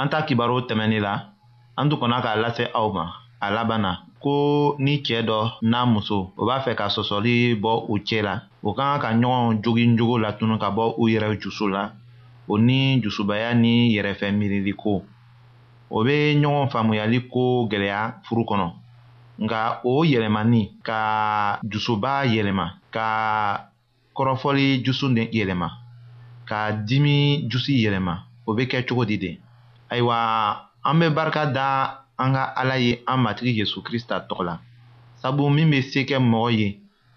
an ta kibaru tɛmɛnni la an tun kɔnna k'a lase aw ma a laban na ko ni cɛɛ dɔ n'a muso o b'a fɛ ka sɔsɔli bɔ u cɛ la o ka kan ka ɲɔgɔn jogin jogo latunu ka bɔ u yɛrɛ jusu la o ni jusubaya ni yɛrɛfɛ miirili ko o bɛ ɲɔgɔn faamuyali ko gɛlɛya furu kɔnɔ nka o yɛlɛmani ka dusuba yɛlɛma ka kɔrɔfɔli jusu de yɛlɛma ka dimi jusi yɛlɛma o bɛ kɛ cogo di de ayiwa an bɛ barika da an ka ala ye an matigi yesu krista tɔgɔ la sabu min bɛ se kɛ mɔgɔ ye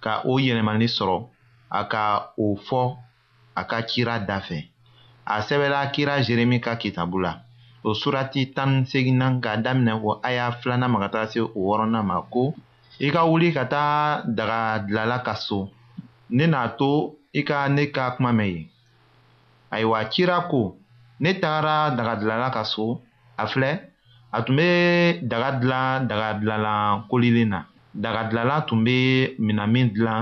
ka o yɛlɛmani sɔrɔ a ka o fɔ a ka kira da fɛ a sɛbɛla kira jeremi ka kitabu la o surati tan ni seginnan ka daminɛ o aya filanan ma ka taa se o wɔɔrɔnan ma ko i ka wuli ka taa daga dilala ka so ne n'a to i ka ne ka kuma mɛn yen ayiwa cira ko ne tagara daga dilala ka so a filɛ a tun bɛ daga dilan daga dilanlan kolilen na daga dilanlan tun bɛ minɛn min dilan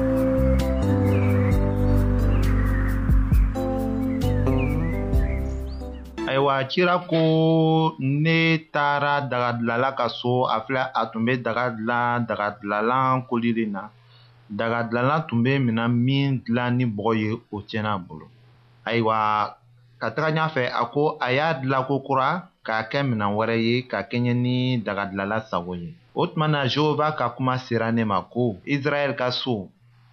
ayiwa cira ko ne taara daga dilala ka so a filɛ a tun bɛ daga dilan daga dilalan kolili na daga dilalan tun bɛ minɛn min dilan ni bɔgɔ ye o tiɲɛna a bolo ayiwa ka taga ɲɛfɛ a ko a y'a dilako kura k'a kɛ minɛn wɛrɛ ye ka kɛɲɛ ni dagadilala sago ye o tuma na jehova ka kuma sera ne ma ko israɛl ka so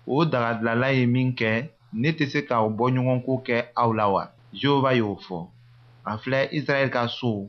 o dagadilala ye min kɛ ne tɛ se ka o bɔɲɔgɔnko kɛ aw la wa jehova y'o fɔ a filɛ israɛl ka so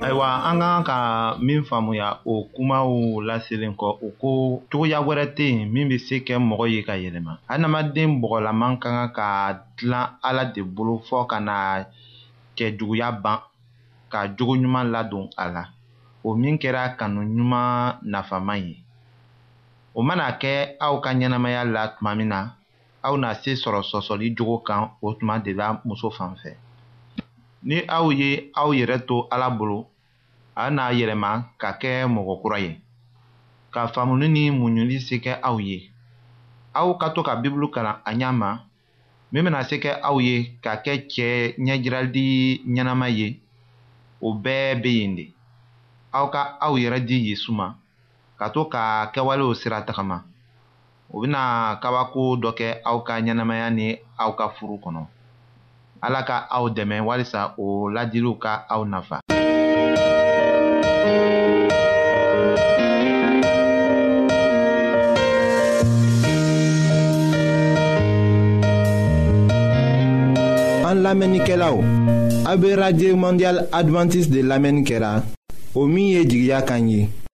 ayiwa an kan ka min faamuya o kumaw laselen kɔ o ko cogoya wɛrɛ tɛ yen min bɛ se kɛ mɔgɔ ye ka yɛlɛma adamaden bɔgɔlaman ka kan ka dilan ala de bolo fɔ ka na cɛ juguya ban ka jogo ɲuman ladon a la o min kɛra kanu ɲuman nafama ye o mana kɛ aw ka ɲɛnamaya la tuma min na aw na se sɔrɔ sɔsɔli jogo kan o tuma de la muso fan fɛ ni aw ye aw yɛrɛ to ala bolo a na yɛlɛma ka kɛ mɔgɔ kura ye ka faamuni ni muɲuli se kɛ aw ye aw ka to ka bibulu kalan a ɲɛ ma min bɛna se kɛ aw ye ka kɛ cɛ ɲɛjirali ɲɛnama ye o bɛɛ bɛ yen de aw ka aw yɛrɛ di yesu ma ka to ka kɛwalew sira tagama o bɛna kabako dɔ kɛ aw ka ɲɛnamaya ni aw ka furu kɔnɔ ala ka aw dɛmɛ walisa o ladiliw ka aw nafa. an lamɛnnikɛlaw a bɛ radio mondial adventiste de lamɛnni kɛra o min ye jigiya kan ye.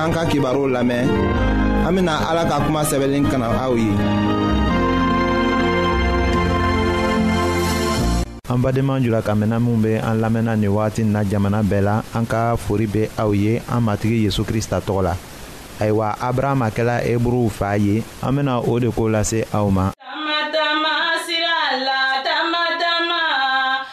an ka kibaruw lamɛn an bena ala ka kuma sɛbɛlen kana aw ye an badenma jula ka mɛnna minw be an lamɛnna ni wagati na jamana bɛɛ la an ka fori be aw ye an matigi yezu krista tɔgɔ la ayiwa abrahama kɛla hebruw fa ye an bena o de ko lase aw ma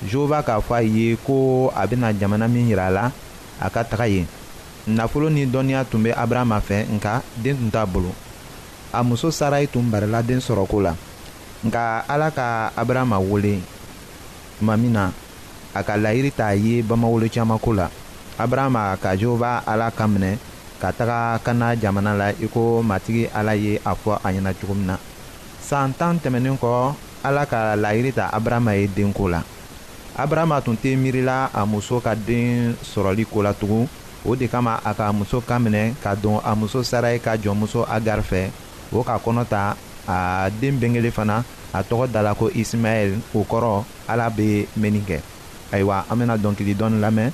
jehova k'a fɔ a ye ko a bɛna jamana min jira a la a ka taga yen nafolo ni dɔnniya tun bɛ abrahama fɛ nka den tun t'a bolo a muso sarai tun barila den sɔrɔko la nka ala ka abrahama wele tuma min na a ka layiri t'a ye bamawolo caman ko la abrahama ka jehova ala ka minɛ ka taga kana jamana la i ko matigi ala ye a fɔ a ɲɛna cogo min na san tan tɛmɛnen kɔ ala ka laɲini ta abarahama ye denko la abarahama tun tɛ miirila a muso ka den sɔrɔli ko la tugun o de kama a ka muso kan minɛ ka don a muso sarayi ka jɔnmuso agar fɛ o ka kɔnɔ ta a den bengele fana a tɔgɔ da la ko isimaɛl o kɔrɔ ala bɛ mɛnni kɛ ayiwa an bɛna dɔnkili dɔɔni lamɛn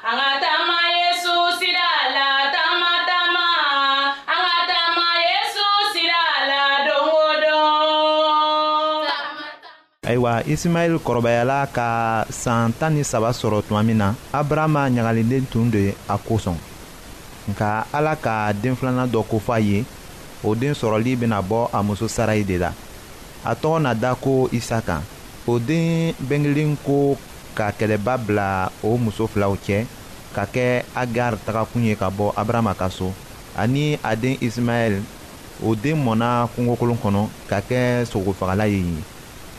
An ka taama Yesu sira la, taama taama. An ka taama Yesu sira la don o don. ayiwa isimayɛli kɔrɔbayala ka san tan ni saba sɔrɔ tuma min na abrahama ɲagaliden tun don a kosɔn nka ala ka den filanan dɔ kofɔ a ye o den sɔrɔli bɛna bɔ a muso sarayi de la a tɔgɔ na da ko isaka o den bɛnkelen ko ka kɛlɛba bila o muso filaw cɛ ka kɛ agar tagakun ye ka bɔ abrahama ka so ani a den isimaɛl o den mɔna kungokolon kɔnɔ ka kɛ sogofagala ye yen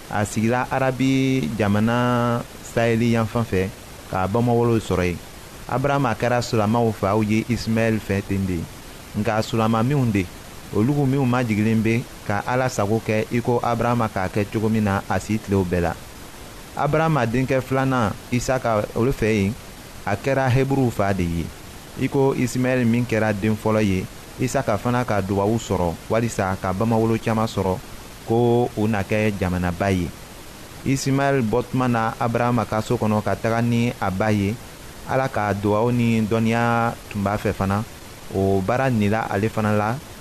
a sigira arabi jamana saheli yanfan fɛ ka bamawolow sɔrɔ yen abrahama kɛra sulamaw faw ye isimaɛl fɛ ten de nka sulama minw de olugu minw majigilen bɛ ka ala sago kɛ i ko abrahama k'a kɛ cogo min na a si tilew bɛɛ la abrahama denkɛ filanan isaka olu fɛ yen a kɛra heburuw fa de ye i ko isimayɛli min kɛra den fɔlɔ ye isaka fana ka dubabu sɔrɔ walisa ka bamawolo caman sɔrɔ ko u na kɛ jamanaba ye isimayɛli bɔtuma na abrahama ka so kɔnɔ ka taga ni a ba ye ala ka dubabu ni dɔnniya tun b'a fɛ fana o baara nila ale fana la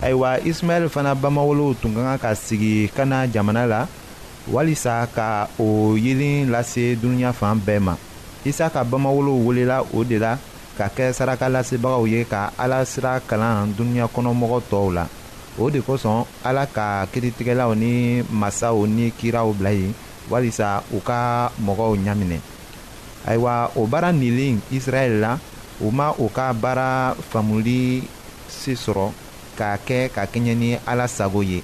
ayiwa ismaɛl fana bamawolow tun ka kan ka sigi kana jamana la walisa ka o yelen lase dunuya fan bɛɛ ma isa ka bamawolow welela o de la ka kɛ saraka lasebagaw ye ka ala sira kalan dunuya kɔnɔmɔgɔ tɔw la o de kosɔn ala ka kiritigɛlaw ni masaw ni kiraw bila yen walisa u ka mɔgɔw ɲaminɛ ayiwa o baara nilen israɛl la o ma o ka baara faamuli se sɔrɔ k'a kɛ ka kɛɲɛ ni ala sago ye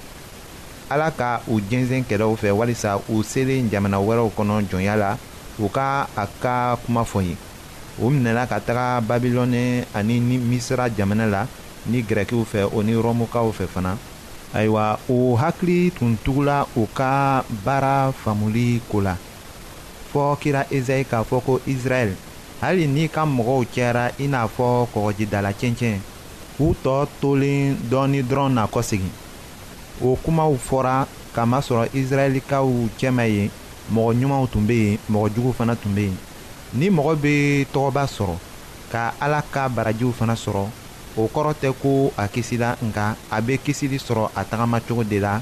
ala ka u jɛnsɛn kɛlɛw fɛ walisa u selen jamana wɛrɛw kɔnɔ jɔnya la u ka a ka kuma fɔ ye u minɛla ka taga babilɔnɛ ani ni misira jamana la ni gɛrɛkiw fɛ o ni rɔmukaw fɛ fana ayiwa u hakili tun tugula u ka baara faamuli ko la fɔɔ kira ezayi k'a fɔ ko israɛl hali n'i ka mɔgɔw cɛyara i n'a fɔ kɔgɔjidala cɛncɛn u tɔ tolen dɔɔni dɔrɔn na kɔsegin o kumaw fɔra k'a masɔrɔ israɛlikaw cɛma yen mɔgɔ ɲumanw tun bɛ yen mɔgɔ juguw fana tun bɛ yen ni mɔgɔ bɛ tɔgɔba sɔrɔ ka ala ka barajiw fana sɔrɔ o kɔrɔ tɛ ko a kisila nka a bɛ kisili sɔrɔ a tagamacogo de la